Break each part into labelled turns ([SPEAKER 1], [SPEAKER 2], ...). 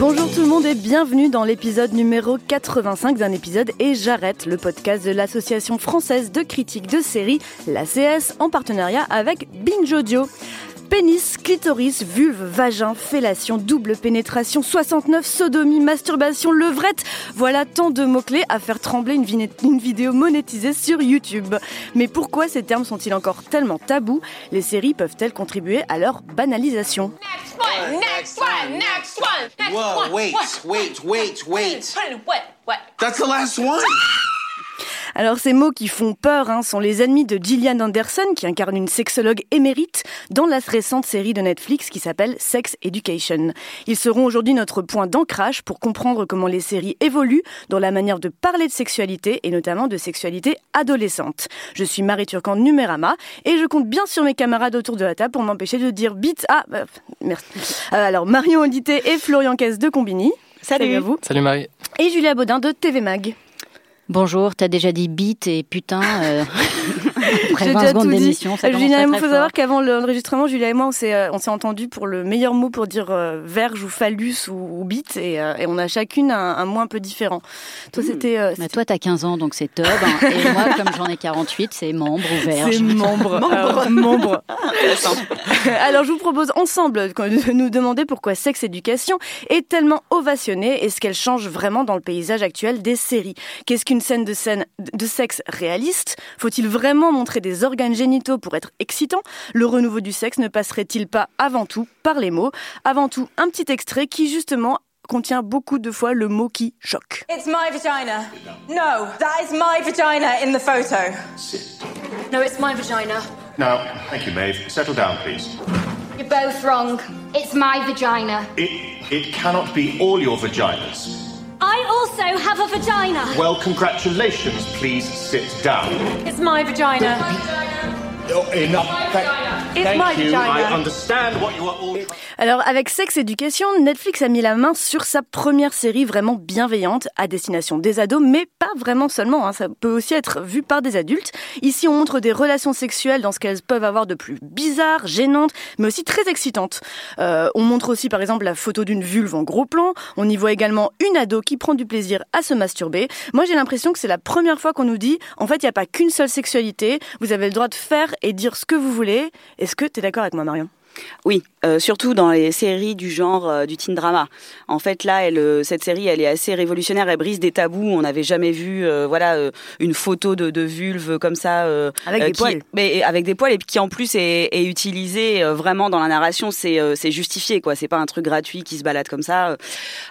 [SPEAKER 1] Bonjour tout le monde et bienvenue dans l'épisode numéro 85 d'un épisode Et j'arrête, le podcast de l'Association française de critiques de séries, l'ACS, en partenariat avec Binge Audio. Pénis, clitoris, vulve, vagin, fellation, double pénétration, 69, sodomie, masturbation, levrette. Voilà tant de mots-clés à faire trembler une, vidéo monétisée sur YouTube. Mais pourquoi ces termes sont-ils encore tellement tabous? Les séries peuvent-elles contribuer à leur banalisation?
[SPEAKER 2] Next one, next one, next one, next
[SPEAKER 3] Whoa,
[SPEAKER 2] one.
[SPEAKER 3] wait, wait, wait, wait.
[SPEAKER 2] What? What?
[SPEAKER 3] That's the last one.
[SPEAKER 1] Alors ces mots qui font peur hein, sont les ennemis de Gillian Anderson, qui incarne une sexologue émérite dans la récente série de Netflix qui s'appelle Sex Education. Ils seront aujourd'hui notre point d'ancrage pour comprendre comment les séries évoluent dans la manière de parler de sexualité et notamment de sexualité adolescente. Je suis Marie Turcan de Numérama et je compte bien sur mes camarades autour de la table pour m'empêcher de dire bite. Ah, euh, merci. Euh, alors Marion Audité et Florian Caisse de Combini. Salut à vous.
[SPEAKER 4] Salut Marie.
[SPEAKER 1] Et Julia Baudin de TV Mag.
[SPEAKER 5] Bonjour, t'as déjà dit bite et putain euh,
[SPEAKER 1] J'ai
[SPEAKER 5] 20
[SPEAKER 1] déjà tout dit. Julien, il faut savoir qu'avant l'enregistrement, Julia et moi, on s'est, euh, on s'est entendu pour le meilleur mot pour dire euh, verge ou phallus ou, ou bite, et, euh, et on a chacune un, un mot un peu différent. Toi, c'était. euh,
[SPEAKER 5] Bah, toi, t'as 15 ans, donc c'est top. hein. et moi, comme j'en ai 48, c'est membre ou verge.
[SPEAKER 1] c'est membre. Alors, membre. Alors, je vous propose ensemble de nous demander pourquoi Sex Education est tellement ovationnée et ce qu'elle change vraiment dans le paysage actuel des séries. Qu'est-ce qu'une scène de scène de sexe réaliste? Faut-il vraiment montrer des organes génitaux pour être excitant Le renouveau du sexe ne passerait-il pas avant tout par les mots? Avant tout, un petit extrait qui justement contient beaucoup de fois le mot qui choque.
[SPEAKER 6] It's my vagina. No, that is my vagina in the photo.
[SPEAKER 2] No, it's my vagina.
[SPEAKER 7] Now, thank you, Maeve. Settle down, please.
[SPEAKER 2] You're both wrong. It's my vagina.
[SPEAKER 7] It it cannot be all your vaginas.
[SPEAKER 2] I also have a vagina.
[SPEAKER 7] Well, congratulations. Please sit down.
[SPEAKER 6] It's my vagina.
[SPEAKER 7] Oh, enough. Thank,
[SPEAKER 6] It's
[SPEAKER 7] thank
[SPEAKER 6] my
[SPEAKER 7] you.
[SPEAKER 6] vagina.
[SPEAKER 7] I understand what you are all.
[SPEAKER 1] Alors avec Sex Education, Netflix a mis la main sur sa première série vraiment bienveillante à destination des ados, mais pas vraiment seulement, hein, ça peut aussi être vu par des adultes. Ici on montre des relations sexuelles dans ce qu'elles peuvent avoir de plus bizarre, gênantes, mais aussi très excitantes. Euh, on montre aussi par exemple la photo d'une vulve en gros plan, on y voit également une ado qui prend du plaisir à se masturber. Moi j'ai l'impression que c'est la première fois qu'on nous dit, en fait il n'y a pas qu'une seule sexualité, vous avez le droit de faire et dire ce que vous voulez. Est-ce que tu es d'accord avec moi Marion?
[SPEAKER 8] Oui, euh, surtout dans les séries du genre euh, du teen drama. En fait, là, elle, euh, cette série, elle est assez révolutionnaire. Elle brise des tabous. On n'avait jamais vu, euh, voilà, une photo de, de vulve comme ça,
[SPEAKER 1] Avec des
[SPEAKER 8] qui-
[SPEAKER 1] poils.
[SPEAKER 8] mais avec des poils et puis qui en plus est, est utilisée vraiment dans la narration. C'est justifié, quoi. C'est pas un truc gratuit qui se balade comme ça.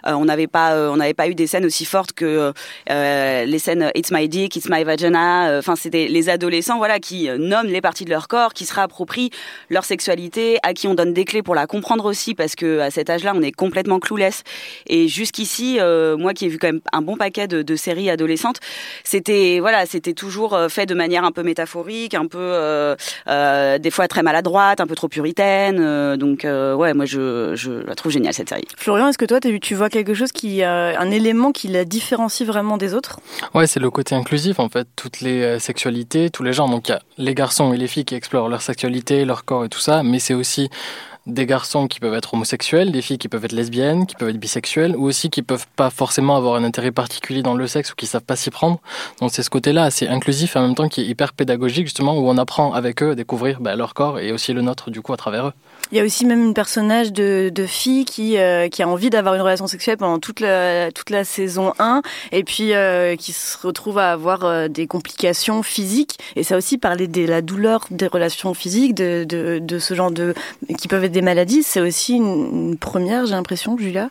[SPEAKER 8] On n'avait pas, on n'avait pas eu des scènes aussi fortes que les scènes It's my dick, It's my vagina. Enfin, c'était les adolescents, voilà, qui nomment les parties de leur corps, qui se réapproprient leur sexualité, à qui on donne des clés pour la comprendre aussi, parce que à cet âge-là, on est complètement clouless. Et jusqu'ici, euh, moi qui ai vu quand même un bon paquet de, de séries adolescentes, c'était voilà, c'était toujours euh, fait de manière un peu métaphorique, un peu euh, euh, des fois très maladroite, un peu trop puritaine. euh, donc euh, ouais, moi je, je la trouve géniale cette série.
[SPEAKER 1] Florian, est-ce que toi, tu vois quelque chose qui, euh, un élément qui la différencie vraiment des autres?
[SPEAKER 4] Ouais, c'est le côté inclusif en fait, toutes les sexualités, tous les genres. Donc il y a les garçons et les filles qui explorent leur sexualité, leur corps et tout ça, mais c'est aussi des garçons qui peuvent être homosexuels, des filles qui peuvent être lesbiennes, qui peuvent être bisexuelles, ou aussi qui peuvent pas forcément avoir un intérêt particulier dans le sexe ou qui savent pas s'y prendre. Donc c'est ce côté-là assez inclusif et en même temps qui est hyper pédagogique justement, où on apprend avec eux à découvrir bah, leur corps et aussi le nôtre du coup à travers eux.
[SPEAKER 1] Il y a aussi même une personnage de, fille qui, euh, qui a envie d'avoir une relation sexuelle pendant toute la, toute la saison 1 et puis euh, qui se retrouve à avoir euh, des complications physiques. Et ça aussi, parler de la douleur des relations physiques, de, de, ce genre de. qui peuvent être des maladies, c'est aussi une première, j'ai l'impression, Julia.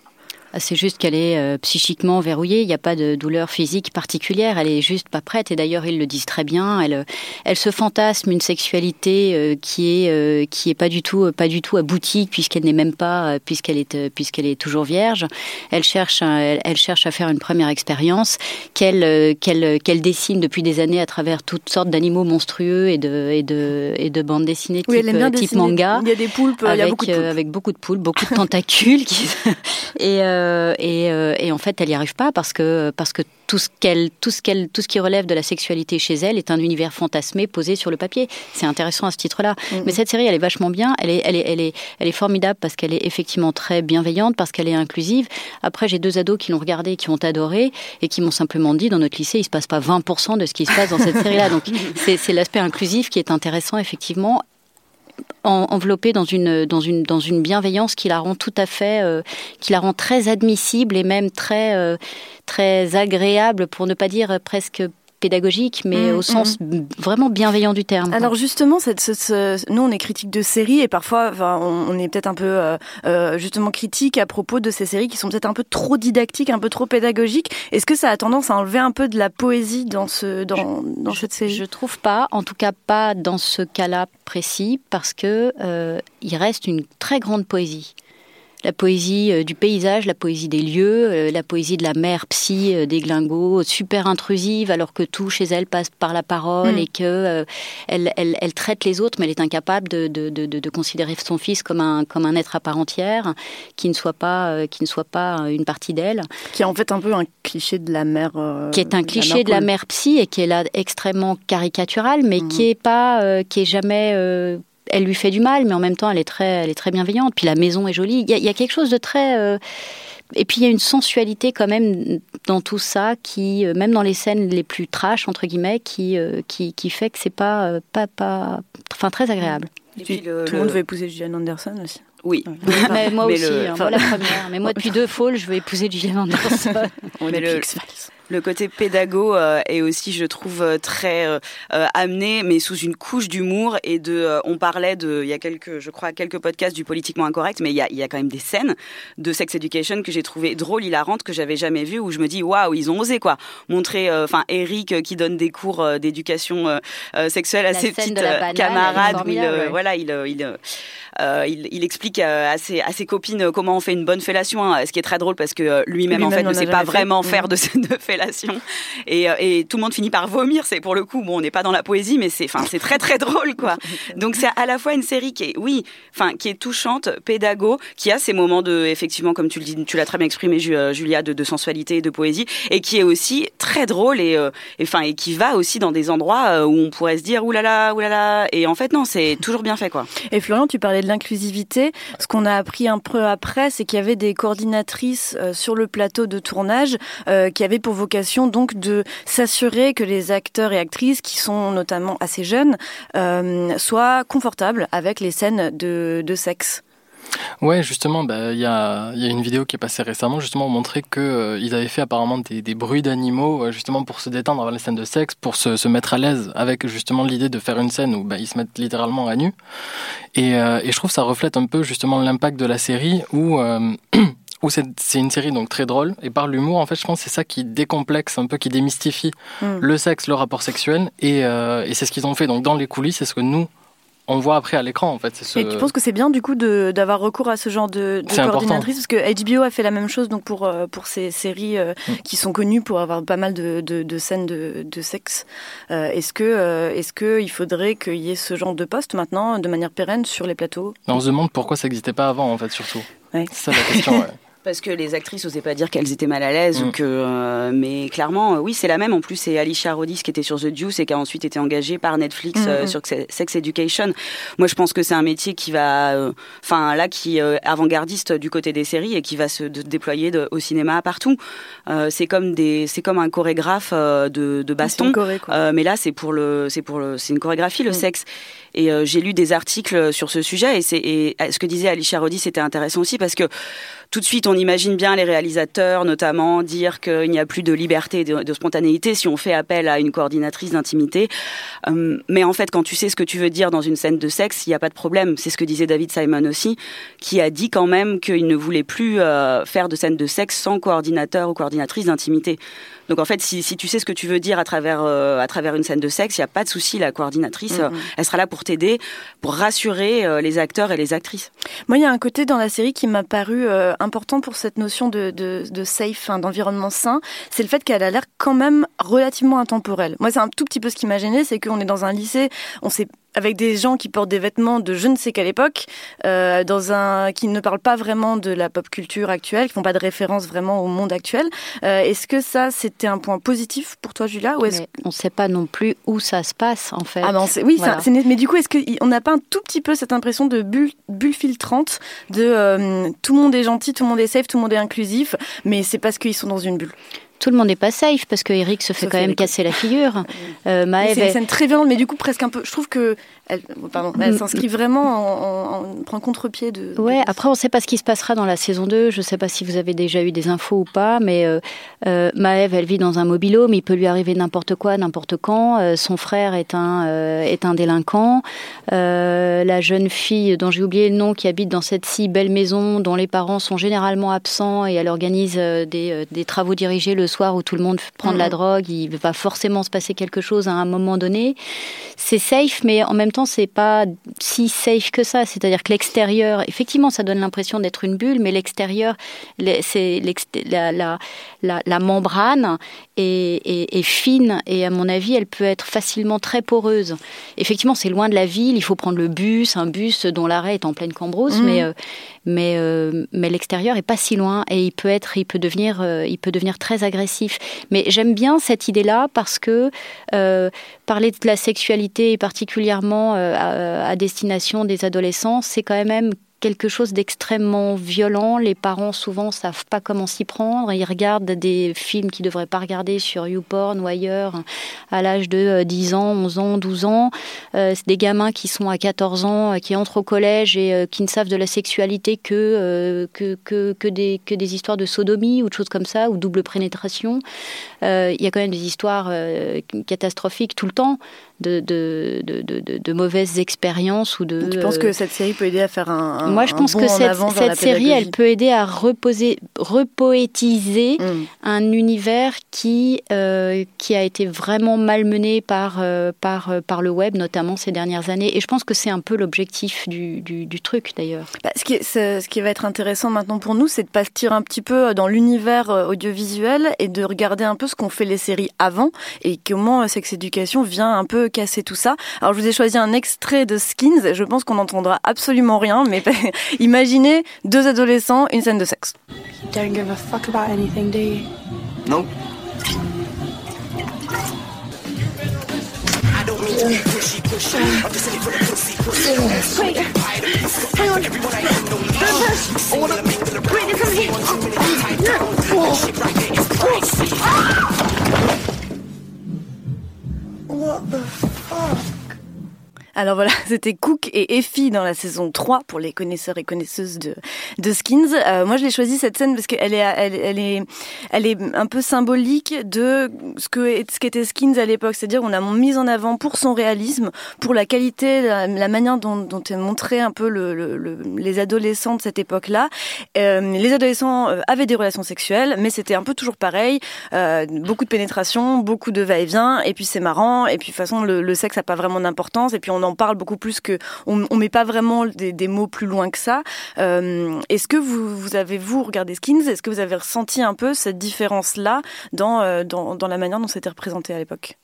[SPEAKER 5] Ah, c'est juste qu'elle est euh, psychiquement verrouillée. Il n'y a pas de douleur physique particulière. Elle est juste pas prête. Et d'ailleurs, ils le disent très bien. Elle, elle se fantasme une sexualité euh, qui est euh, qui est pas du tout pas du tout aboutie puisqu'elle n'est même pas puisqu'elle est puisqu'elle est toujours vierge. Elle cherche elle, elle, cherche à faire une première expérience qu'elle qu'elle qu'elle dessine depuis des années à travers toutes sortes d'animaux monstrueux et de et de et de bandes dessinées type,
[SPEAKER 1] oui, elle aime bien
[SPEAKER 5] type manga.
[SPEAKER 1] Il y a des poulpes.
[SPEAKER 5] Avec,
[SPEAKER 1] il y a beaucoup de poulpes.
[SPEAKER 5] avec beaucoup de poules, beaucoup de tentacules qui et euh, et, euh, et, en fait, elle n'y arrive pas parce que, parce que tout, ce qu'elle, tout, ce qu'elle, tout ce qui relève de la sexualité chez elle est un univers fantasmé posé sur le papier. C'est intéressant à ce titre-là. Mm-hmm. Mais cette série, elle est vachement bien. Elle est, elle est, elle est, elle est formidable parce qu'elle est effectivement très bienveillante, parce qu'elle est inclusive. Après, j'ai deux ados qui l'ont regardée, qui ont adoré et qui m'ont simplement dit dans notre lycée, il se passe pas 20% de ce qui se passe dans cette série-là. Donc, c'est l'aspect inclusif qui est intéressant, effectivement enveloppée dans une bienveillance qui la rend tout à fait euh, qui la rend très admissible et même très euh, très agréable pour ne pas dire presque pédagogique, mais
[SPEAKER 1] mmh,
[SPEAKER 5] au sens
[SPEAKER 1] mmh.
[SPEAKER 5] vraiment bienveillant du terme.
[SPEAKER 1] Alors justement, cette, ce, ce, nous on est critique de séries et parfois enfin, on, on est peut-être un peu euh, euh, justement critique à propos de ces séries qui sont peut-être un peu trop didactiques, un peu trop pédagogiques. Est-ce que ça a tendance à enlever un peu de la poésie dans, ce, dans, dans
[SPEAKER 5] je,
[SPEAKER 1] cette série?
[SPEAKER 5] Je trouve pas, en tout cas pas dans ce cas-là précis, parce que euh, il reste une très grande poésie la poésie euh, du paysage, la poésie des lieux, euh, la poésie de la mère psy euh, des glingos, super intrusive, alors que tout chez elle passe par la parole
[SPEAKER 1] Mm.
[SPEAKER 5] et que elle, elle, elle, traite les autres, mais elle est incapable de, de, de, de, considérer son fils comme un, comme un être à part entière, qui ne soit pas, qui ne soit pas une partie d'elle.
[SPEAKER 1] Qui est en fait un peu un cliché de la mère.
[SPEAKER 5] qui est un cliché de la mère psy et qui est là extrêmement caricatural, mais
[SPEAKER 1] Mm.
[SPEAKER 5] qui est pas, qui est jamais elle lui fait du mal, mais en même temps, elle est très, elle est très bienveillante. Puis la maison est jolie. Il y a, il y a quelque chose de très. Euh... Et puis il y a une sensualité quand même dans tout ça, qui, euh, même dans les scènes les plus trash entre guillemets, qui, euh, qui, qui fait que c'est pas, euh, pas, pas, enfin très agréable.
[SPEAKER 1] Et puis, le, tout le monde veut épouser Gillian Anderson aussi.
[SPEAKER 8] Oui.
[SPEAKER 5] Mais moi
[SPEAKER 8] mais
[SPEAKER 5] aussi,
[SPEAKER 8] le...
[SPEAKER 5] hein, moi la première. Mais moi depuis deux falls, je veux épouser Gillian Anderson.
[SPEAKER 8] mais le, le côté pédago euh, est aussi, je trouve, euh, très euh, amené, mais sous une couche d'humour et de. euh, on parlait de, il y a quelques, je crois, quelques podcasts du politiquement incorrect, mais il y a, il y a quand même des scènes de sex education que j'ai trouvé drôles, hilarantes, que j'avais jamais vues, où je me dis, waouh, ils ont osé quoi, montrer, enfin, Eric qui donne des cours d'éducation sexuelle à
[SPEAKER 5] La
[SPEAKER 8] ses petites
[SPEAKER 5] banane,
[SPEAKER 8] camarades, où il,
[SPEAKER 5] ouais.
[SPEAKER 8] voilà, il, il, il, il explique à ses, à ses copines comment on fait une bonne fellation, hein, ce qui est très drôle parce que lui-même en fait ne sait pas vraiment
[SPEAKER 1] Mmh.
[SPEAKER 8] faire de, de fellation. Et, euh, et, tout le monde finit par vomir. C'est pour le coup, bon, on n'est pas dans la poésie, mais c'est, enfin, c'est très très drôle, quoi. Donc c'est à la fois une série qui est, oui, enfin, qui est touchante, pédago, qui a ses moments de, effectivement, comme tu le dis, tu l'as très bien exprimé, Julia, de, sensualité et de poésie, et qui est aussi très drôle et, euh, enfin, et, qui va aussi dans des endroits euh, où on pourrait se dire oulala, oulala, et en fait non, c'est toujours bien fait, quoi.
[SPEAKER 1] Et Florian, tu parlais de l'inclusivité. Ce qu'on a appris un peu après, c'est qu'il y avait des coordinatrices euh, sur le plateau de tournage euh, qui avaient pour vocation donc de s'assurer que les acteurs et actrices, qui sont notamment assez jeunes, euh, soient confortables avec les scènes de, sexe.
[SPEAKER 4] Ouais, justement, il bah, y, a, une vidéo qui est passée récemment, justement, montrer qu'ils euh, avaient fait apparemment des, bruits d'animaux, euh, justement, pour se détendre avant les scènes de sexe, pour se, mettre à l'aise avec, justement, l'idée de faire une scène où bah, ils se mettent littéralement à nu. Et, je trouve ça reflète un peu, justement, l'impact de la série où... où c'est une série donc très drôle et par l'humour en fait je pense c'est ça qui décomplexe un peu qui démystifie
[SPEAKER 1] Hmm.
[SPEAKER 4] mm. le sexe le rapport sexuel et, euh, et c'est ce qu'ils ont fait donc dans les coulisses c'est ce que nous on voit après à l'écran en fait. Ce...
[SPEAKER 1] Et tu penses que c'est bien du coup d'avoir recours à ce genre de, de coordinatrice? Parce que HBO a fait la même chose donc pour euh, pour ces séries euh, mm. qui sont connues pour avoir pas mal de, de, de scènes de, sexe. Euh, est-ce que est-ce que il faudrait qu'il y ait ce genre de poste maintenant de manière pérenne sur les plateaux?
[SPEAKER 4] On se demande pourquoi ça n'existait pas avant en fait surtout.
[SPEAKER 1] Ouais.
[SPEAKER 4] C'est ça la question. ouais.
[SPEAKER 8] Parce que les actrices n'osaient pas dire qu'elles étaient mal à l'aise mm. ou que, euh, mais clairement, euh, oui, c'est la même. En plus, c'est Alicia Rodis qui était sur The Deuce et qui a ensuite été engagée par Netflix mm. euh, sur Sex Education. Moi, je pense que c'est un métier qui va, enfin là, qui est avant-gardiste du côté des séries et qui va se de, déployer de, au cinéma partout. Euh, c'est comme des, c'est comme un chorégraphe euh, de, de baston,
[SPEAKER 1] choré,
[SPEAKER 8] mais là, c'est pour le, c'est pour le, c'est une chorégraphie le mm. sexe. Et j'ai lu des articles sur ce sujet et c'est, et ce que disait Alicia Rodis, c'était intéressant aussi parce que tout de suite, on imagine bien les réalisateurs, notamment, dire qu'il n'y a plus de liberté, de, spontanéité si on fait appel à une coordinatrice d'intimité. Euh, mais en fait, quand tu sais ce que tu veux dire dans une scène de sexe, il n'y a pas de problème. C'est ce que disait David Simon aussi, qui a dit quand même qu'il ne voulait plus euh, faire de scènes de sexe sans coordinateur ou coordinatrice d'intimité. Donc en fait, si, si, tu sais ce que tu veux dire à travers euh, à travers une scène de sexe, il n'y a pas de souci. La coordinatrice, mm -hmm. elle sera là pour t'aider, pour rassurer euh, les acteurs et les actrices.
[SPEAKER 1] Moi, il y a un côté dans la série qui m'a paru euh, important pour cette notion de, de, de safe, hein, d'environnement sain. C'est le fait qu'elle a l'air quand même relativement intemporelle. Moi, c'est un tout petit peu ce qui m'a gêné, c'est qu'on est dans un lycée, on sait avec des gens qui portent des vêtements de je ne sais quelle époque, euh, dans un qui ne parlent pas vraiment de la pop culture actuelle, qui font pas de référence vraiment au monde actuel. Euh, est-ce que ça c'était un point positif pour toi, Julia, ou est-ce
[SPEAKER 5] mais on ne sait pas non plus où ça se passe en fait.
[SPEAKER 1] Ah ben oui, voilà. ça, mais du coup, est-ce qu'on n'a pas un tout petit peu cette impression de bulle, bulle filtrante, de euh, tout le monde est gentil, tout le monde est safe, tout le monde est inclusif, mais c'est parce qu'ils sont dans une bulle?
[SPEAKER 5] Tout le monde n'est pas safe parce que Eric se fait quand même casser la figure.
[SPEAKER 1] Euh, Maëve, c'est une scène très violente, mais du coup presque un peu. Je trouve que elle, pardon, elle s'inscrit vraiment en, en, en prend contre-pied de.
[SPEAKER 5] Ouais. De... Après, on ne sait pas ce qui se passera dans la saison 2. Je ne sais pas si vous avez déjà eu des infos ou pas, mais euh, euh, Maëve, elle vit dans un mobile-home. Il peut lui arriver n'importe quoi, n'importe quand. Euh, son frère est un est un délinquant. la jeune fille dont j'ai oublié le nom, qui habite dans cette si belle maison, dont les parents sont généralement absents et elle organise des, des travaux dirigés le soir où tout le monde prend de la drogue, il va forcément se passer quelque chose à un moment donné. C'est safe, mais en même temps, c'est pas si safe que ça. C'est-à-dire que l'extérieur, effectivement, ça donne l'impression d'être une bulle, mais l'extérieur, c'est la, la, la, la, membrane est, est, est, fine et à mon avis, elle peut être facilement très poreuse. Effectivement, c'est loin de la ville. Il faut prendre le bus, un bus dont l'arrêt est en pleine cambrousse, mmh. mais euh, mais euh, mais l'extérieur est pas si loin et il peut être, il peut devenir, euh, il peut devenir très agressif. Mais j'aime bien cette idée-là parce que euh, parler de la sexualité, particulièrement euh, à, à, destination des adolescents, c'est quand même quelque chose d'extrêmement violent. Les parents souvent savent pas comment s'y prendre. Ils regardent des films qu'ils devraient pas regarder sur YouPorn ou ailleurs à l'âge de 10 ans, 11 ans, 12 ans. Euh, c'est des gamins qui sont à 14 ans, qui entrent au collège et euh, qui ne savent de la sexualité euh, que, que, que, des, que des histoires de sodomie ou de choses comme ça, ou double pénétration. Il y a quand même des histoires catastrophiques tout le temps de, de, de, de, mauvaises expériences ou de.
[SPEAKER 1] Tu penses que cette série peut aider à faire un, un
[SPEAKER 5] Moi, je pense que cette, cette série, elle peut aider à reposer, repoétiser mm. un univers qui euh, qui a été vraiment malmené par euh, par par le web, notamment ces dernières années. Et je pense que c'est un peu l'objectif du, du, du, truc d'ailleurs.
[SPEAKER 1] Bah, ce, qui est, ce qui va être intéressant maintenant pour nous, c'est de partir un petit peu dans l'univers euh, audiovisuel et de regarder un peu ce qu'ont fait les séries avant et comment Sex Education vient un peu casser tout ça. Alors je vous ai choisi un extrait de Skins, je pense qu'on n'entendra absolument rien, mais imaginez deux adolescents, une scène de sexe.
[SPEAKER 9] You don't give a fuck about anything, do you?
[SPEAKER 3] Nope.
[SPEAKER 9] What the fuck?
[SPEAKER 1] Alors voilà, c'était Cook et Effie dans la saison 3 pour les connaisseurs et connaisseuses de, de Skins. Euh, moi, je l'ai choisi cette scène parce qu'elle est, elle, est, elle est un peu symbolique de ce ce qu'était Skins à l'époque. C'est-à-dire, on a mis en avant pour son réalisme, pour la qualité, la, manière dont, est montré un peu le, le, le, les adolescents de cette époque-là. Euh, les adolescents euh, avaient des relations sexuelles, mais c'était un peu toujours pareil. Beaucoup de pénétration, beaucoup de va-et-vient, et puis c'est marrant. Et puis de toute façon, le sexe n'a pas vraiment d'importance. Et puis on en parle beaucoup plus que on, on met pas vraiment des, mots plus loin que ça. Euh, Est-ce que vous, avez vous regardé Skins? Est-ce que vous avez ressenti un peu cette différence là euh, dans la manière dont c'était représenté à l'époque?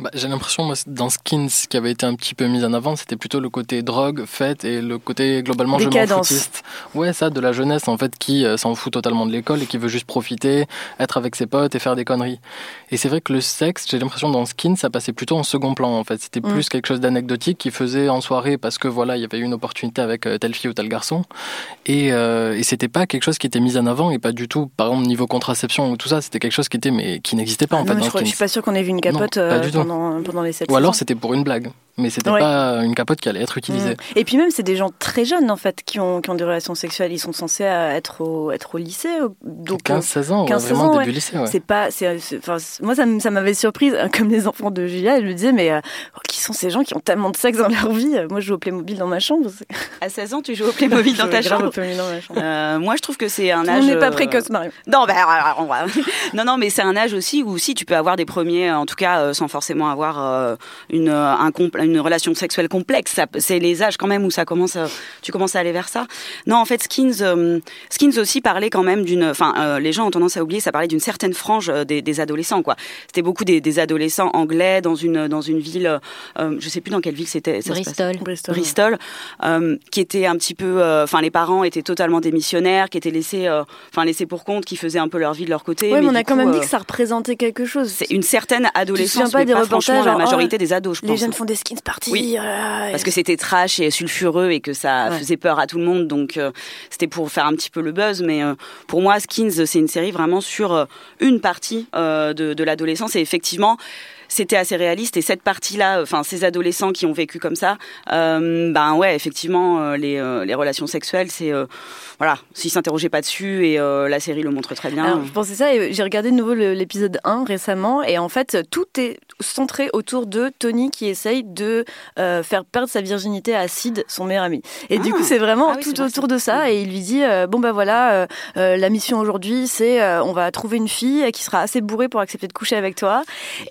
[SPEAKER 4] Bah, J'ai l'impression, moi, dans Skins, qui avait été un petit peu mis en avant, c'était plutôt le côté drogue, fête et le côté globalement je m'en foutiste. Ouais, ça, de la jeunesse, en fait, qui euh, s'en fout totalement de l'école et qui veut juste profiter, être avec ses potes et faire des conneries. Et c'est vrai que le sexe, j'ai l'impression, dans Skins, ça passait plutôt en second plan, en fait. C'était mm. plus quelque chose d'anecdotique qui faisait en soirée parce que, voilà, il y avait eu une opportunité avec euh, telle fille ou tel garçon. Et, euh, et c'était pas quelque chose qui était mis en avant et pas du tout, par exemple, niveau contraception ou tout ça, c'était quelque chose qui était, mais qui n'existait pas,
[SPEAKER 1] ah
[SPEAKER 4] en
[SPEAKER 1] non,
[SPEAKER 4] fait.
[SPEAKER 1] Je, crois, je, suis pas sûr qu'on ait vu une capote
[SPEAKER 4] non, pas du tout
[SPEAKER 1] pendant, pendant les 7
[SPEAKER 4] Ou alors c'était pour une blague. Mais c'était
[SPEAKER 1] Ouais.
[SPEAKER 4] pas une capote qui allait être utilisée.
[SPEAKER 1] Mm. Et puis même, c'est des gens très jeunes en fait qui ont, qui ont des relations sexuelles. Ils sont censés euh, être au, être au lycée. au- Donc,
[SPEAKER 4] 15-16 ans, ouais,
[SPEAKER 1] 15-16
[SPEAKER 4] vraiment
[SPEAKER 1] ans,
[SPEAKER 4] début
[SPEAKER 1] ouais.
[SPEAKER 4] lycée. Ouais.
[SPEAKER 1] C'est pas, enfin, c'est- moi ça, m'avait surprise, hein, comme les enfants de Julia. Je me disais, mais euh, qui sont ces gens qui ont tellement de sexe dans leur vie? Moi, je joue au Playmobil dans ma chambre.
[SPEAKER 8] À 16 ans, tu joues au Playmobil dans ta chambre
[SPEAKER 1] au Playmobil dans ma chambre.
[SPEAKER 8] Euh, moi, je trouve que c'est un
[SPEAKER 1] Tout
[SPEAKER 8] âge.
[SPEAKER 1] monde n'est pas
[SPEAKER 8] euh,
[SPEAKER 1] précoce, Mario.
[SPEAKER 8] Non, bah, on va- non, non, mais c'est un âge aussi où si tu peux avoir des premiers, en tout cas, euh, sans forcément avoir euh, une euh, un compl- une relation sexuelle complexe. C'est les âges quand même où ça commence, à- tu commences à aller vers ça. Non, en fait, Skins, euh, Skins aussi parlait quand même d'une, enfin, euh, les gens ont tendance à oublier, ça parlait d'une certaine frange euh, des, des adolescents, quoi. C'était beaucoup des, des adolescents anglais dans une dans une ville, euh, je sais plus dans quelle ville c'était.
[SPEAKER 5] Bristol.
[SPEAKER 1] Bristol.
[SPEAKER 8] Bristol, euh, qui était un petit peu, euh, enfin les parents étaient totalement démissionnaires, qui étaient laissés, euh, enfin laissés pour compte, qui faisaient un peu leur vie de leur côté.
[SPEAKER 1] Ouais, mais on a quand même dit
[SPEAKER 8] euh,
[SPEAKER 1] que ça représentait quelque chose.
[SPEAKER 8] c'est une certaine
[SPEAKER 1] Tu
[SPEAKER 8] adolescence,
[SPEAKER 1] pas
[SPEAKER 8] mais
[SPEAKER 1] des
[SPEAKER 8] pas
[SPEAKER 1] reportages
[SPEAKER 8] franchement la majorité
[SPEAKER 1] oh,
[SPEAKER 8] des ados, je pense.
[SPEAKER 1] Les jeunes font des skins parties.
[SPEAKER 8] Oui.
[SPEAKER 1] oh là là.
[SPEAKER 8] Parce que c'était trash et sulfureux et que ça
[SPEAKER 1] Ouais.
[SPEAKER 8] faisait peur à tout le monde, donc euh, c'était pour faire un petit peu le buzz. Mais euh, pour moi, Skins, c'est une série vraiment sur euh, une partie euh, de, de l'adolescence et effectivement. C'était assez réaliste et cette partie-là, enfin ces adolescents qui ont vécu comme ça, euh, ben ouais, effectivement, euh, les, euh, les relations sexuelles, c'est voilà, s'ils s'interrogeaient pas dessus et la série le montre très bien.
[SPEAKER 1] Alors, je pensais ça et j'ai regardé de nouveau l'épisode 1 récemment et en fait tout est centré autour de Tony qui essaye de euh, faire perdre sa virginité à Sid, son meilleur ami. Et du
[SPEAKER 8] Ah.
[SPEAKER 1] coup c'est vraiment
[SPEAKER 8] Ah oui,
[SPEAKER 1] tout
[SPEAKER 8] vrai,
[SPEAKER 1] autour de ça et il lui dit euh, bon bah voilà euh, la mission aujourd'hui c'est on va trouver une fille qui sera assez bourrée pour accepter de coucher avec toi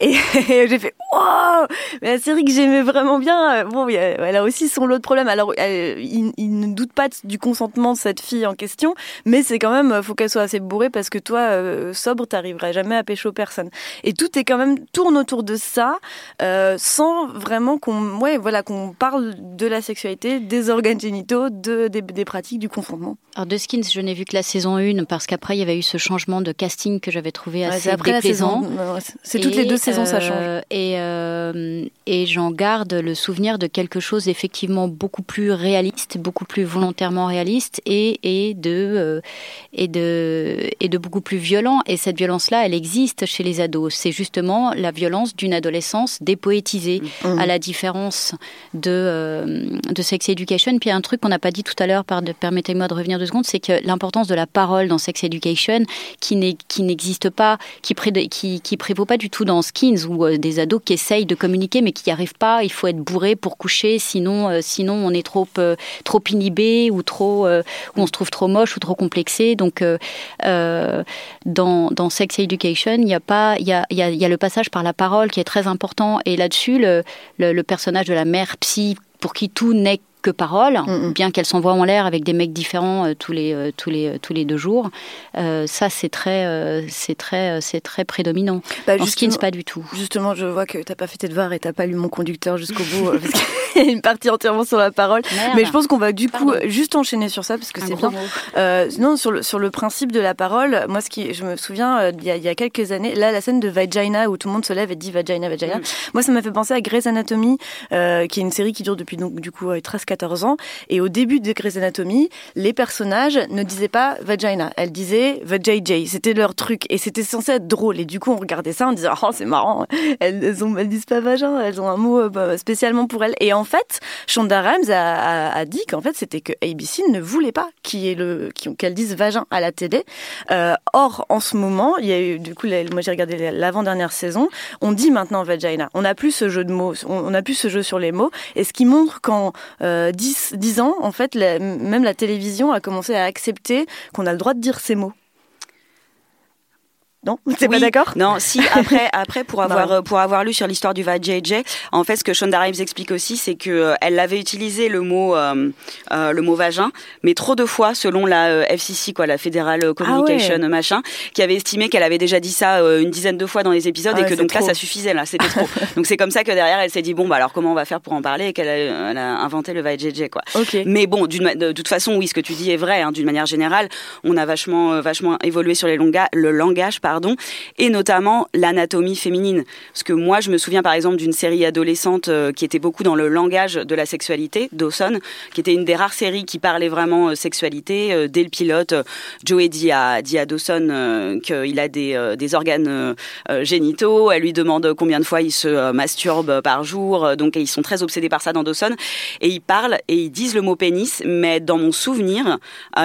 [SPEAKER 1] et, j'ai fait wow mais la série que j'aimais vraiment bien euh, bon elle a aussi son lot de problèmes alors elle- il, il ne doute pas du consentement de cette fille en question mais c'est quand même, faut qu'elle soit assez bourrée parce que toi, euh, sobre, t'arriverais jamais à pécho personne. Et tout est quand même tourne autour de ça, euh, sans vraiment qu'on, ouais, voilà, qu'on parle de la sexualité, des organes génitaux, de, des, des pratiques du consentement.
[SPEAKER 5] Alors de Skins, je n'ai vu que la saison 1 parce qu'après il y avait eu ce changement de casting que j'avais trouvé
[SPEAKER 1] Ouais,
[SPEAKER 5] assez
[SPEAKER 1] la
[SPEAKER 5] déplaisant.
[SPEAKER 1] saison. ouais, c'est- toutes les
[SPEAKER 5] Et,
[SPEAKER 1] deux saisons, ça
[SPEAKER 5] euh. Et, euh, et j'en garde le souvenir de quelque chose effectivement beaucoup plus réaliste, beaucoup plus volontairement réaliste et, et, de, euh, et, de, et de beaucoup plus violent. Et cette violence-là, elle existe chez les ados. C'est justement la violence d'une adolescence dépoétisée,
[SPEAKER 1] Mmh.
[SPEAKER 5] à la différence de, euh, de Sex Education. Puis un truc qu'on n'a pas dit tout à l'heure, permettez-moi de revenir deux secondes, c'est que l'importance de la parole dans Sex Education, qui n'existe pas, qui, pré- qui, qui prévaut pas du tout dans Skins, où euh, des ados qui essayent de communiquer mais qui n'y arrivent pas, il faut être bourré pour coucher, sinon, euh, sinon on est trop, euh, trop inhibé ou trop, on se trouve trop moche ou trop complexé. Donc dans, dans Sex Education, il y a pas, il y a, y, y a le passage par la parole qui est très important. Et là-dessus, le, le, le personnage de la mère psy, pour qui tout n'est que parole, mm, mm. bien qu'elle s'envoie en l'air avec des mecs différents euh, tous les euh, tous les euh, tous les deux jours. Ça c'est très c'est très c'est très prédominant.
[SPEAKER 1] Bah,
[SPEAKER 5] en skins pas du tout.
[SPEAKER 1] Justement, je vois que t'as pas fait tes devoirs et t'as pas lu mon conducteur jusqu'au bout parce qu'il y a une partie entièrement sur la parole. Mais je pense qu'on va du coup juste enchaîner sur ça parce que c'est bien. non, sur le sur le principe de la parole, moi ce qui je me souviens il y, a, quelques années, là la scène de Vagina où tout le monde se lève et dit Vagina Vagina.
[SPEAKER 8] Mm.
[SPEAKER 1] Moi ça m'a fait penser à Grey's Anatomy qui est une série qui dure depuis donc du coup 13 14 ans. Et au début de Grey's Anatomy, les personnages ne disaient pas vagina, elles disaient vajayjay. C'était leur truc et c'était censé être drôle. Et du coup, on regardait ça en disant oh c'est marrant, elles, elles, ont, elles disent pas vagin, elles ont un mot euh, bah, spécialement pour elles. Et en fait, Shonda Rhimes a, dit qu'en fait c'était que ABC ne voulait pas qui est le qu'elles disent vagin à la télé. Euh, or en ce moment, il y a eu du coup, moi j'ai regardé l'avant-dernière saison, on dit maintenant vagina. On n'a plus ce jeu de mots, on n'a plus ce jeu sur les mots. Et ce qui montre quand euh, 10, 10 ans, en fait, même la télévision a commencé à accepter qu'on a le droit de dire ces mots. Non pas
[SPEAKER 8] Oui.
[SPEAKER 1] d'accord
[SPEAKER 8] Non, si après, après pour avoir
[SPEAKER 1] Non.
[SPEAKER 8] euh, pour avoir lu sur l'histoire du VJJ, en fait, ce que Shonda Rhimes explique aussi, c'est que euh, elle avait utilisé le mot euh, euh, le mot vagin, mais trop de fois, selon la FCC, quoi, la Federal Communication
[SPEAKER 1] Ah ouais.
[SPEAKER 8] machin, qui avait estimé qu'elle avait déjà dit ça une dizaine de fois dans les épisodes
[SPEAKER 1] Ah
[SPEAKER 8] et que
[SPEAKER 1] c'est
[SPEAKER 8] donc là, ça suffisait là, c'était trop. donc c'est comme ça que derrière, elle s'est dit bon bah alors comment on va faire pour en parler et qu'elle a, elle a inventé le VJJ quoi. Mais bon, de, toute façon, oui, ce que tu dis est vrai. hein, d'une manière générale, on a vachement, vachement évolué sur les longa- le langage, pardon. Pardon, et notamment l'anatomie féminine. Parce que moi, je me souviens par exemple d'une série adolescente euh, qui était beaucoup dans le langage de la sexualité, Dawson, qui était une des rares séries qui parlait vraiment euh, sexualité. Euh, dès le pilote, Joey dit à, dit à Dawson qu'il a des, des organes génitaux. Elle lui demande combien de fois il se masturbe par jour. Donc ils sont très obsédés par ça dans Dawson. Et ils parlent et ils disent le mot pénis, mais dans mon souvenir,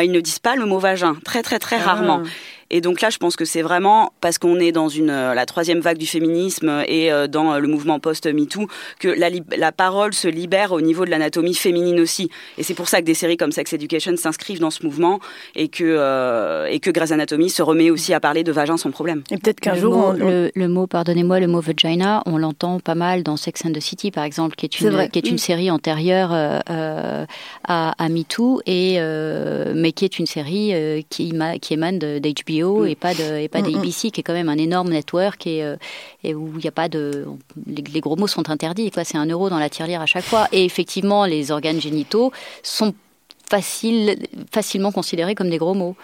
[SPEAKER 8] ils ne disent pas le mot vagin. Très très très rarement. Et donc là, je pense que c'est vraiment parce qu'on est dans une euh, la troisième vague du féminisme et euh, dans euh, le mouvement post-MeToo que la, parole se libère au niveau de l'anatomie féminine aussi. Et c'est pour ça que des séries comme Sex Education s'inscrivent dans ce mouvement et que euh, et que Grey's Anatomy se remet aussi à parler de vagin sans problème.
[SPEAKER 1] Et peut-être qu'un jour,
[SPEAKER 5] mot,
[SPEAKER 1] on-
[SPEAKER 5] le, le mot, pardonnez-moi, le mot vagina, on l'entend pas mal dans Sex and the City, par exemple, qui est une, qui est une
[SPEAKER 1] Mm.
[SPEAKER 5] série antérieure euh, à, à MeToo, et, euh, mais qui est une série euh, qui, qui émane de- d'HBO et pas de et pas
[SPEAKER 1] Mm, mm.
[SPEAKER 5] d'ABC, qui est quand même un énorme network et, euh, et où il n'y a pas de les, les gros mots sont interdits. Quoi, c'est un euro dans la tirelire à chaque fois. Et effectivement, les organes génitaux sont facile, facilement considérés comme des gros mots.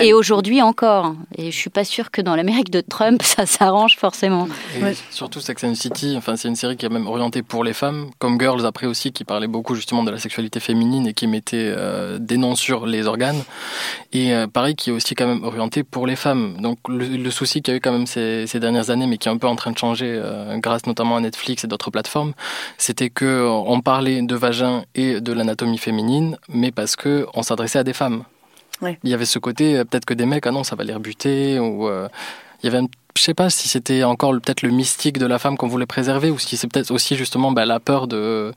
[SPEAKER 8] Et
[SPEAKER 5] aujourd'hui encore. Et je suis pas sûre que dans l'Amérique de Trump, ça s'arrange forcément.
[SPEAKER 4] Et surtout Sex and the City, enfin c'est une série qui est même orientée pour les femmes, comme Girls après aussi, qui parlait beaucoup justement de la sexualité féminine et qui mettait euh, des noms sur les organes. Et euh, pareil, qui est aussi quand même orientée pour les femmes. Donc le, le souci qu'il y a eu quand même ces, ces dernières années, mais qui est un peu en train de changer euh, grâce notamment à Netflix et d'autres plateformes, c'était que euh, on parlait de vagin et de l'anatomie féminine, mais parce que on s'adressait à des femmes.
[SPEAKER 1] Ouais.
[SPEAKER 4] Il y avait ce côté, euh, peut-être que des mecs, ah non, ça va les rebuter, ou euh, il y avait un- je sais pas si c'était encore peut-être le mystique de la femme qu'on voulait préserver, ou si c'est peut-être aussi justement bah, la peur de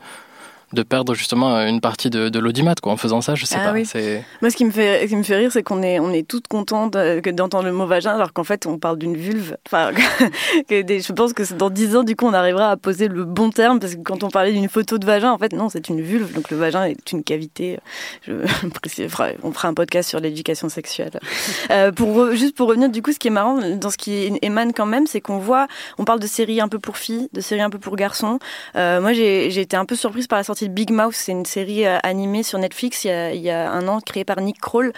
[SPEAKER 4] de perdre justement une partie de, de l'audimat quoi en faisant ça je sais
[SPEAKER 1] Ah
[SPEAKER 4] pas
[SPEAKER 1] oui.
[SPEAKER 4] c'est
[SPEAKER 1] Moi, ce qui me fait, ce qui me fait rire, c'est qu'on est, on est toutes contentes euh, d'entendre le mot vagin, alors qu'en fait, on parle d'une vulve. Enfin, que des- je pense que dans 10 ans, du coup, on arrivera à poser le bon terme, parce que quand on parlait d'une photo de vagin, en fait, non, c'est une vulve. Donc, le vagin est une cavité. Je, on fera un podcast sur l'éducation sexuelle. Euh, pour juste pour revenir, du coup, ce qui est marrant dans ce qui émane quand même, c'est qu'on voit, on parle de séries un peu pour filles, de séries un peu pour garçons. Euh, moi, j'ai été un peu surprise par la sortie Big Mouth. C'est une série euh, animée sur Netflix il y, a, un an, créée par Nick Kroll,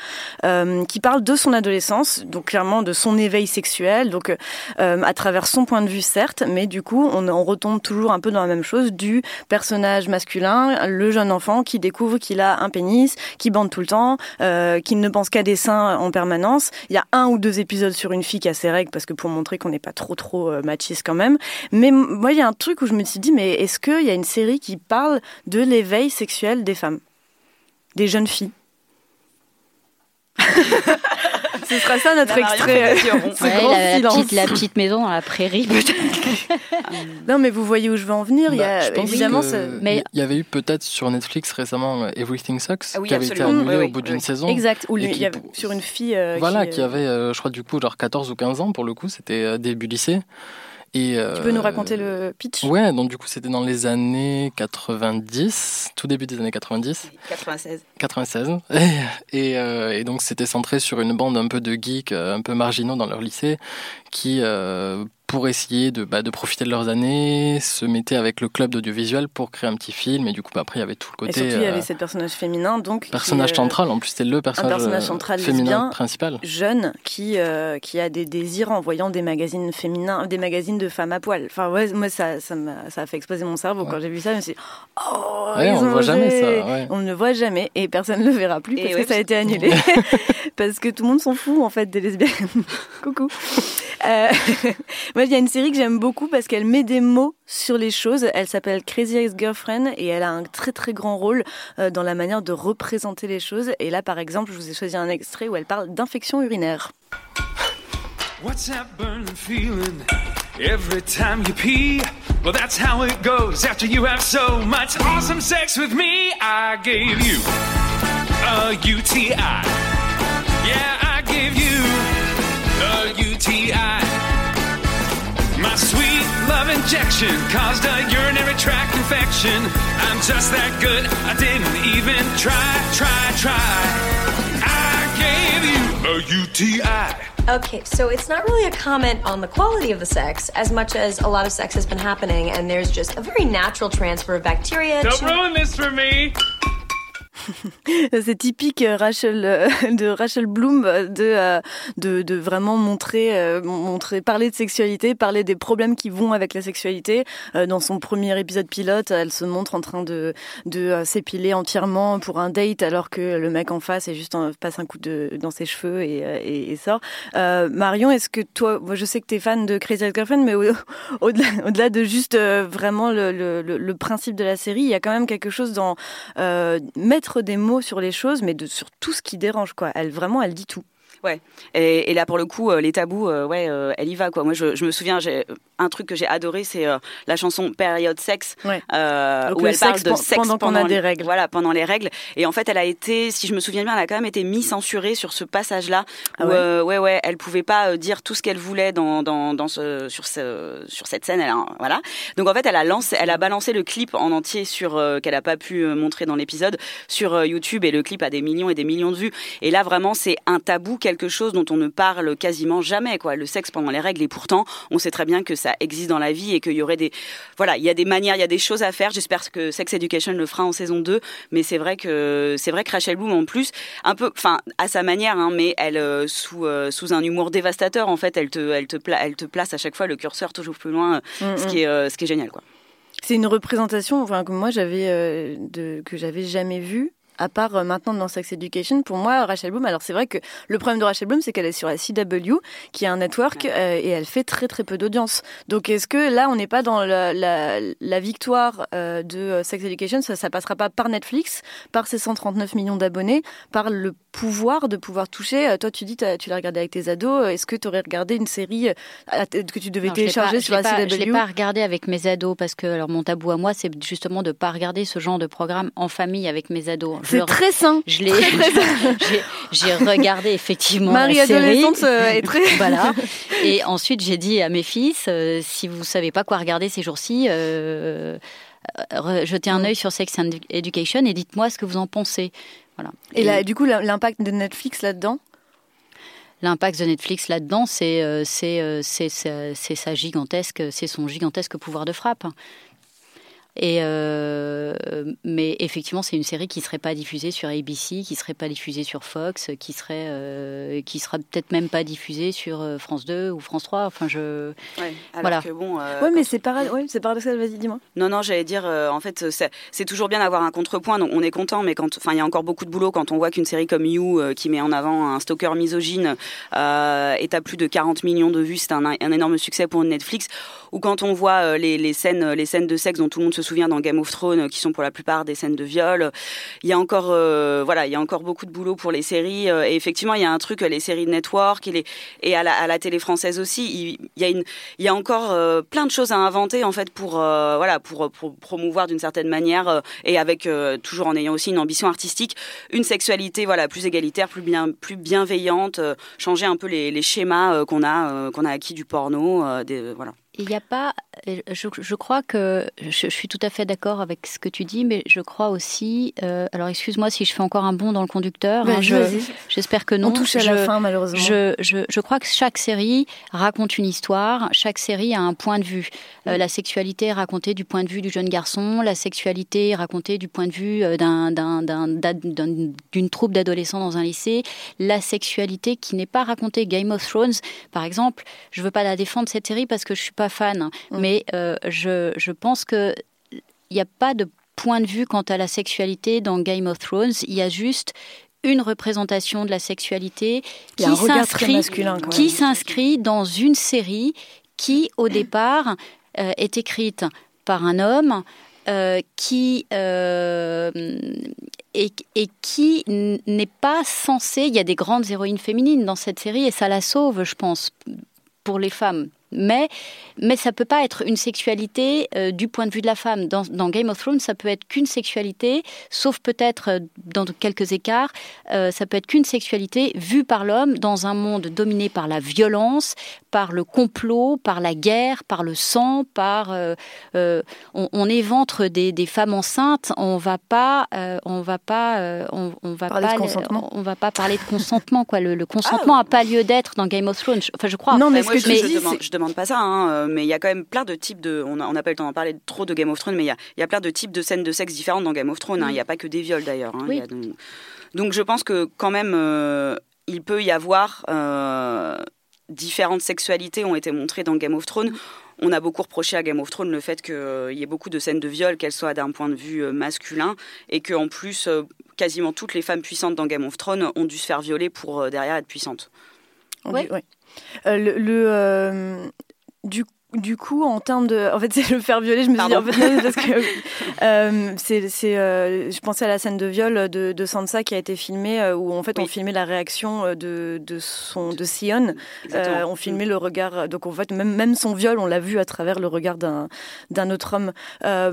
[SPEAKER 1] euh, qui parle de son adolescence, donc clairement de son éveil sexuel, donc euh, à travers son point de vue certes, mais du coup, on, on retombe toujours un peu dans la même chose du personnage masculin, le jeune enfant qui découvre qu'il a un pénis, qui bande tout le temps, euh, qui ne pense qu'à des seins en permanence. Il y a un ou deux épisodes sur une fille qui a ses règles parce que pour montrer qu'on n'est pas trop trop machiste quand même. Mais moi, il y a un truc où je me suis dit, mais est-ce qu'il y a une série qui parle de l'éveil sexuel des femmes, des jeunes filles Ce sera ça notre extrait. euh,
[SPEAKER 5] Ouais,
[SPEAKER 1] grand
[SPEAKER 5] la, petite, la petite maison dans la prairie, peut-être.
[SPEAKER 1] Non, mais vous voyez où je veux en venir. il y
[SPEAKER 4] Bah,
[SPEAKER 1] a
[SPEAKER 4] je pense
[SPEAKER 1] évidemment
[SPEAKER 4] que
[SPEAKER 1] ce-
[SPEAKER 5] Mais-
[SPEAKER 4] il y avait eu peut-être sur Netflix récemment euh, Everything Sucks
[SPEAKER 8] Ah oui,
[SPEAKER 4] qui avait été annulé
[SPEAKER 8] Oui,
[SPEAKER 4] au
[SPEAKER 8] oui,
[SPEAKER 4] bout d'une
[SPEAKER 8] oui.
[SPEAKER 4] saison
[SPEAKER 1] Exact. Où il y avait sur une fille. euh,
[SPEAKER 4] voilà
[SPEAKER 1] qui,
[SPEAKER 4] qui
[SPEAKER 1] euh,
[SPEAKER 4] avait euh, je crois du coup genre 14 ou 15 ans pour le coup c'était euh, début lycée et
[SPEAKER 1] Tu peux nous
[SPEAKER 4] euh,
[SPEAKER 1] raconter le pitch?
[SPEAKER 4] Ouais, donc du coup c'était dans les années 90, tout début des années 90.
[SPEAKER 8] 96.
[SPEAKER 4] 96. Et, et, euh, et donc c'était centré sur une bande un peu de geeks, euh, un peu marginaux dans leur lycée, qui, euh, pour essayer de, bah, de profiter de leurs années, se mettaient avec le club d'audiovisuel pour créer un petit film. Et du coup, bah, après, il y avait tout le
[SPEAKER 1] Et
[SPEAKER 4] côté
[SPEAKER 1] surtout, il y avait
[SPEAKER 4] euh,
[SPEAKER 1] ce personnage féminin, donc
[SPEAKER 4] personnage
[SPEAKER 1] euh,
[SPEAKER 4] central. En plus, c'était le personnage,
[SPEAKER 1] personnage
[SPEAKER 4] euh,
[SPEAKER 1] central
[SPEAKER 4] féminin
[SPEAKER 1] lesbien.
[SPEAKER 4] principal.
[SPEAKER 1] jeune qui euh, qui a des désirs en voyant des magazines féminins, des magazines de femmes à poil. Enfin ouais, moi ça ça a fait exploser mon cerveau quand j'ai vu ça. Je me suis dit, oh
[SPEAKER 4] Ouais,
[SPEAKER 1] ils
[SPEAKER 4] on ne voit jamais ça, ouais.
[SPEAKER 1] On ne le voit jamais et personne ne le verra plus
[SPEAKER 8] Et
[SPEAKER 1] parce
[SPEAKER 8] ouais,
[SPEAKER 1] que ça a été annulé parce que tout le monde s'en fout en fait des lesbiennes. Coucou. Euh, moi il y a une série que j'aime beaucoup parce qu'elle met des mots sur les choses. Elle s'appelle Crazy Ex-Girlfriend et elle a un très très grand rôle euh, dans la manière de représenter les choses. Et là par exemple, je vous ai choisi un extrait où elle parle d'infection urinaire.
[SPEAKER 10] What's that burning feeling every time you pee? Well, that's how it goes after you have so much awesome sex with me. I gave you a UTI. My sweet love injection caused a urinary tract infection. I'm just that good, I didn't even try, try, try. I gave you a UTI.
[SPEAKER 11] Okay, so it's not really a comment on the quality of the sex as much as a lot of sex has been happening, and there's just a very natural transfer of bacteria
[SPEAKER 10] Don't
[SPEAKER 11] to.
[SPEAKER 10] ruin this for me.
[SPEAKER 1] C'est typique euh, Rachel euh, de Rachel Bloom euh, de de, de vraiment montrer montrer parler de sexualité, parler des problèmes qui vont avec la sexualité. Dans son premier épisode pilote, elle se montre en train de de s'épiler entièrement pour un date alors que le mec en face est juste en, passe un coup de dans ses cheveux et, et, sort. Marion, est-ce que toi, moi je sais que tu es fan de Crazy Ex-Girlfriend, mais au-delà au delà de juste vraiment le, le, le, principe de la série, il y a quand même quelque chose dans mettre des mots sur les choses, mais de, sur tout ce qui dérange, quoi. Elle, vraiment, elle dit tout.
[SPEAKER 8] Ouais. Et, et, là, pour le coup, euh, les tabous, euh, ouais, euh, elle y va, quoi. Moi, je, je me souviens, j'ai un truc que j'ai adoré, c'est la chanson Période sexe,
[SPEAKER 1] ouais.
[SPEAKER 8] où elle parle de sexe
[SPEAKER 1] pendant, a des règles.
[SPEAKER 8] Voilà, pendant les règles. Et en fait, elle a été, si je me souviens bien, elle a quand même été mi-censurée sur ce passage-là. Ah ouais. ouais, ouais, elle pouvait pas dire tout ce qu'elle voulait dans, dans, dans ce, sur, ce, sur cette scène. Elle, voilà. Donc en fait, elle a lancé, elle a balancé le clip en entier sur qu'elle a pas pu montrer dans l'épisode sur YouTube et le clip a des millions et des millions de vues. Et là, vraiment, c'est un tabou quelque chose dont on ne parle quasiment jamais, quoi. Le sexe pendant les règles, et pourtant, on sait très bien que ça existe dans la vie et qu'il y aurait des, voilà, il y a des manières, il y a des choses à faire. J'espère que Sex Education le fera en saison 2, mais c'est vrai que c'est vrai que Rachel Bloom en plus, un peu, enfin, à sa manière, hein, mais elle euh, sous euh, sous un humour dévastateur, en fait, elle te elle te elle te place à chaque fois le curseur toujours plus loin, euh, ce qui est ce qui est génial, quoi.
[SPEAKER 1] C'est une représentation, enfin, que moi j'avais de que j'avais jamais vue à part euh, maintenant dans Sex Education, pour moi, Rachel Bloom, alors c'est vrai que le problème de Rachel Bloom, c'est qu'elle est sur la CW, qui est un network, euh, et elle fait très très peu d'audience. Donc est-ce que là, on n'est pas dans la, la, la victoire euh, de Sex Education ça, ça passera pas par Netflix, par ses 139 millions d'abonnés, par le pouvoir de pouvoir toucher. Toi, tu dis, tu l'as regardé avec tes ados. Est-ce que tu aurais regardé une série que tu devais télécharger sur la CW
[SPEAKER 5] Je l'ai pas regardé avec mes ados parce que alors mon tabou à moi, c'est justement de pas regarder ce genre de programme en famille avec mes ados.
[SPEAKER 1] C'est très sain.
[SPEAKER 5] Je l'ai, j'ai regardé effectivement
[SPEAKER 1] Marie
[SPEAKER 5] la série.
[SPEAKER 1] euh, est très.
[SPEAKER 5] voilà. Et ensuite, j'ai dit à mes fils, euh, si vous savez pas quoi regarder ces jours-ci, euh, jetez un œil sur Sex and Education et dites-moi ce que vous en pensez. Voilà.
[SPEAKER 1] Et, là, du coup, l'impact de Netflix là-dedans?
[SPEAKER 5] L'impact de Netflix là-dedans, c'est sa gigantesque, c'est son gigantesque pouvoir de frappe. Et euh, mais effectivement, c'est une série qui serait pas diffusée sur ABC, qui serait pas diffusée sur Fox, qui serait, euh, qui sera peut-être même pas diffusée sur euh, France 2 ou France 3. Enfin, je.
[SPEAKER 8] Ouais, voilà. Que bon,
[SPEAKER 1] ouais, mais c'est para... ouais, c'est paradoxal. Vas-y, dis-moi.
[SPEAKER 8] Non, non, j'allais dire, en fait, c'est toujours bien d'avoir un contrepoint. Donc, on est content, mais quand, enfin, il y a encore beaucoup de boulot quand on voit qu'une série comme You, qui met en avant un stalker misogyne, est à plus de 40 millions de vues, c'est un, un, énorme succès pour Netflix. Ou quand on voit les, les scènes, les scènes de sexe dont tout le monde se souvient dans Game of Thrones, qui sont pour la plupart des scènes de viol. Il y a encore, euh, voilà, il y a encore beaucoup de boulot pour les séries. Euh, et effectivement, il y a un truc, les séries de network et, et à, la, télé française aussi. Il, y a une, il y a encore euh, plein de choses à inventer en fait pour, voilà, pour, promouvoir d'une certaine manière et avec toujours en ayant aussi une ambition artistique, une sexualité, voilà, plus égalitaire, plus bien, plus bienveillante, changer un peu les, schémas qu'on a, qu'on a acquis du porno, voilà.
[SPEAKER 5] Il n'y a pas, je, je, crois que je, suis tout à fait d'accord avec ce que tu dis, mais je crois aussi, euh, alors excuse-moi si je fais encore un bond dans le conducteur, hein, j'espère que non.
[SPEAKER 1] On touche à la fin malheureusement.
[SPEAKER 5] Je, crois que chaque série raconte une histoire, chaque série a un point de vue. Euh, la sexualité est racontée du point de vue du jeune garçon, la sexualité est racontée du point de vue euh, d'une troupe d'adolescents dans un lycée, la sexualité qui n'est pas racontée. Game of Thrones, par exemple, je veux pas la défendre cette série parce que je suis pas fan, mm. mais euh, je, je pense que il n'y a pas de point de vue quant à la sexualité dans Game of Thrones. Il y a juste une représentation de la sexualité qui s'inscrit qui s'inscrit dans une série qui au départ euh, est écrite par un homme euh, qui et, et, qui n'est pas censé. Il y a des grandes héroïnes féminines dans cette série et ça la sauve, je pense, pour les femmes mais, mais ça peut pas être une sexualité euh, du point de vue de la femme. Dans, Game of Thrones, ça peut être qu'une sexualité, sauf peut-être euh, dans quelques écarts, euh, ça peut être qu'une sexualité vue par l'homme dans un monde dominé par la violence, par le complot, par la guerre, par le sang, par euh, euh, on, on éventre des, des femmes enceintes. On va pas, euh, on va pas, euh, on, on va
[SPEAKER 1] Parler de
[SPEAKER 5] pas,
[SPEAKER 1] consentement.
[SPEAKER 5] on va pas parler de consentement quoi. Le, le consentement a pas lieu d'être dans Game of Thrones. Enfin, je crois.
[SPEAKER 1] Non, mais
[SPEAKER 8] Enfin,
[SPEAKER 1] ce
[SPEAKER 8] moi,
[SPEAKER 1] que
[SPEAKER 8] je, je
[SPEAKER 1] dis,
[SPEAKER 8] demande,
[SPEAKER 1] c'est-
[SPEAKER 8] je demande pas ça, hein, mais il y a quand même plein de types de. On n'a n'a pas eu le temps d'en parler trop de Game of Thrones, mais il y a, il y a plein de types de scènes de sexe différentes dans Game of Thrones. hein. Il n'y a pas que des viols d'ailleurs. hein. A donc, donc je pense que quand même, euh, il peut y avoir euh, différentes sexualités ont été montrées dans Game of Thrones. On a beaucoup reproché à Game of Thrones le fait qu'il y ait beaucoup de scènes de viol, qu'elles soient d'un point de vue euh, masculin, et qu'en plus, euh, quasiment toutes les femmes puissantes dans Game of Thrones ont dû se faire violer pour euh, derrière être puissantes.
[SPEAKER 1] On dit- ouais. Euh, le, le, euh, du, du coup, en termes de. En fait, c'est le faire violer, je me suis dit. En fait, non, parce que. euh, c'est, c'est, euh, je pensais à la scène de viol de, de Sansa qui a été filmée, euh, où en fait, on filmait la réaction de, de, son, de Sion. On filmait le regard. Donc, en fait, même, même son viol, on l'a vu à travers le regard d'un, d'un autre homme.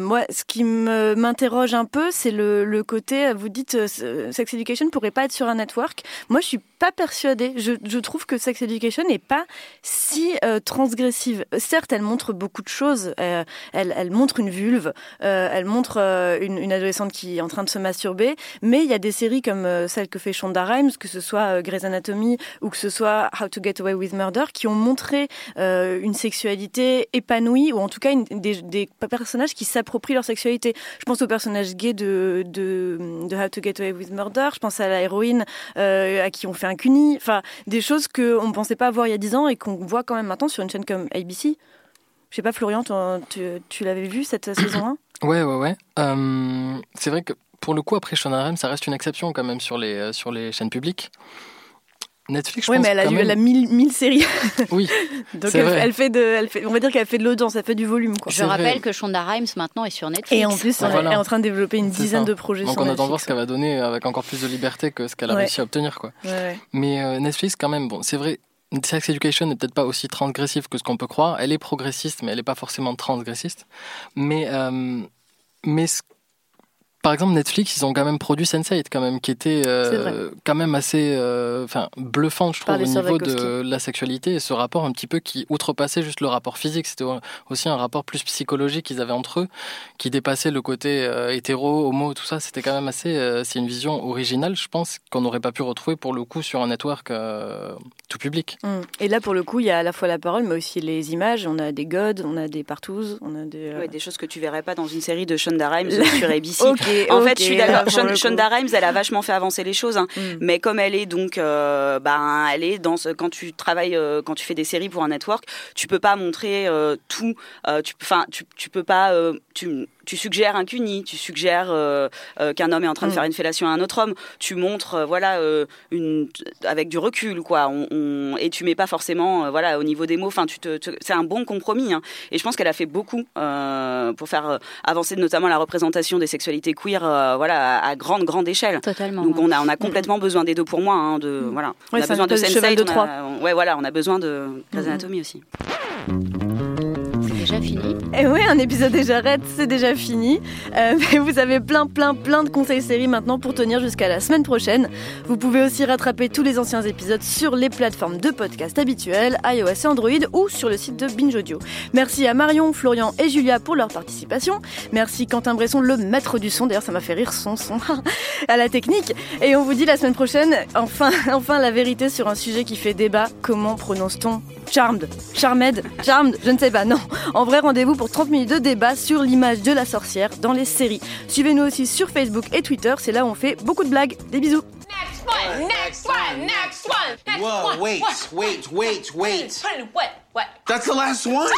[SPEAKER 1] Moi, ce qui me, m'interroge un peu, c'est le, le côté. Vous dites, Sex Education pourrait pas être sur un network. Moi, je suis pas persuadée. Je, trouve que Sex Education n'est pas si euh, transgressive. Certes, elle montre beaucoup de choses. Euh, elle, montre une vulve, euh, elle montre une, adolescente qui est en train de se masturber. Mais il y a des séries comme celle que fait Shonda Rhimes, que ce soit Grey's Anatomy ou que ce soit How to Get Away with Murder, qui ont montré une sexualité épanouie ou en tout cas des, personnages qui s'approprient leur sexualité. Je pense au personnage gay de, de, How to Get Away with Murder. Je pense à la héroïne à qui on fait un cuni. Enfin, des choses qu'on ne pensait pas voir il y a 10 ans et qu'on voit quand même maintenant sur une chaîne comme ABC. Je sais pas, Florian, tu, tu l'avais vu cette saison 1
[SPEAKER 4] Ouais, ouais, ouais. Euh, c'est vrai que pour le coup, après Rhimes, ça reste une exception quand même sur les, euh, sur les chaînes publiques. Netflix, je
[SPEAKER 1] Oui,
[SPEAKER 4] pense
[SPEAKER 1] mais elle a,
[SPEAKER 4] quand
[SPEAKER 1] eu,
[SPEAKER 4] même-
[SPEAKER 1] elle a 1000 1000 séries.
[SPEAKER 4] Oui,
[SPEAKER 1] Donc elle, fait de, elle fait, on va dire qu'elle fait de l'audience, elle fait du volume. Quoi.
[SPEAKER 5] Je rappelle que Shonda Rhimes maintenant est sur Netflix.
[SPEAKER 1] Et en plus,
[SPEAKER 4] Ouais,
[SPEAKER 1] elle
[SPEAKER 4] voilà.
[SPEAKER 1] est en train de développer une dizaine
[SPEAKER 4] ça.
[SPEAKER 1] de projets
[SPEAKER 4] Donc
[SPEAKER 1] sur
[SPEAKER 4] on attend voir
[SPEAKER 1] Netflix.
[SPEAKER 4] ce qu'elle va donner avec encore plus de liberté que ce qu'elle a
[SPEAKER 1] Ouais.
[SPEAKER 4] réussi à obtenir. Quoi.
[SPEAKER 1] Ouais, ouais.
[SPEAKER 4] Mais euh, Netflix, quand même, bon, c'est vrai, Sex Education n'est peut-être pas aussi transgressive que ce qu'on peut croire. Elle est progressiste, mais elle n'est pas forcément transgressiste. Mais, euh, mais ce- par exemple, Netflix, ils ont quand même produit Sense8, quand même, qui était euh, quand même assez euh, enfin, bluffant, je trouve, au niveau de la sexualité et ce rapport un petit peu qui outrepassait juste le rapport physique. C'était aussi un rapport plus psychologique qu'ils avaient entre eux, qui dépassait le côté euh, hétéro, homo, tout ça. C'était quand même assez. euh, c'est une vision originale, je pense, qu'on n'aurait pas pu retrouver pour le coup sur un network euh, tout public.
[SPEAKER 1] Mm. Et là, pour le coup, il y a à la fois la parole, mais aussi les images. On a des gods, on a des partouzes, on a des. euh,
[SPEAKER 8] Ouais, des choses que tu verrais pas dans une série de Shonda Rhimes sur ABC. En fait, je suis d'accord. Shonda Rhimes, elle a vachement fait avancer les choses, hein.
[SPEAKER 1] Mm.
[SPEAKER 8] mais comme elle est donc, euh, ben, elle est dans ce, quand tu travailles, euh, quand tu fais des séries pour un network, tu peux pas montrer euh, tout. tu, enfin, tu, tu peux pas. tu, tu suggères un cuni, tu suggères euh, euh, qu'un homme est en train de
[SPEAKER 1] Mm.
[SPEAKER 8] faire une fellation à un autre homme. Tu montres, euh, voilà, une, avec du recul, quoi. On, on- et tu mets pas forcément, voilà, au niveau des mots. Enfin, tu te, te- c'est un bon compromis. hein. Et je pense qu'elle a fait beaucoup pour faire avancer notamment la représentation des sexualités queer, voilà, à, à grande grande échelle.
[SPEAKER 5] Totalement.
[SPEAKER 8] Donc on a on a complètement besoin des deux pour moi. hein, de voilà, on a besoin de
[SPEAKER 1] espèce de cheval
[SPEAKER 8] Sense8,
[SPEAKER 1] de
[SPEAKER 8] on a- ouais, voilà, on a besoin de Grey's
[SPEAKER 1] Mhm.
[SPEAKER 8] Anatomy aussi.
[SPEAKER 1] Et oui, un épisode déjà raide, c'est déjà fini. Euh, mais vous avez plein, plein, plein de conseils séries maintenant pour tenir jusqu'à la semaine prochaine. Vous pouvez aussi rattraper tous les anciens épisodes sur les plateformes de podcast habituelles, iOS et Android ou sur le site de Binge Audio. Merci à Marion, Florian et Julia pour leur participation. Merci Quentin Bresson, le maître du son. D'ailleurs, ça m'a fait rire son son à la technique. Et on vous dit la semaine prochaine, enfin, enfin la vérité sur un sujet qui fait débat. Comment prononce-t-on? Charmed, Charmed, Charmed, je ne sais pas, non. Rendez-vous pour 30 minutes de débat sur l'image de la sorcière dans les séries. Suivez-nous aussi sur Facebook et Twitter, c'est là où on fait beaucoup de blagues. Des bisous.
[SPEAKER 6] Next one, next one, next one, next
[SPEAKER 3] Whoa,
[SPEAKER 6] one.
[SPEAKER 3] wait,
[SPEAKER 6] what,
[SPEAKER 3] wait, wait, wait.
[SPEAKER 6] What? What?
[SPEAKER 3] That's the last one?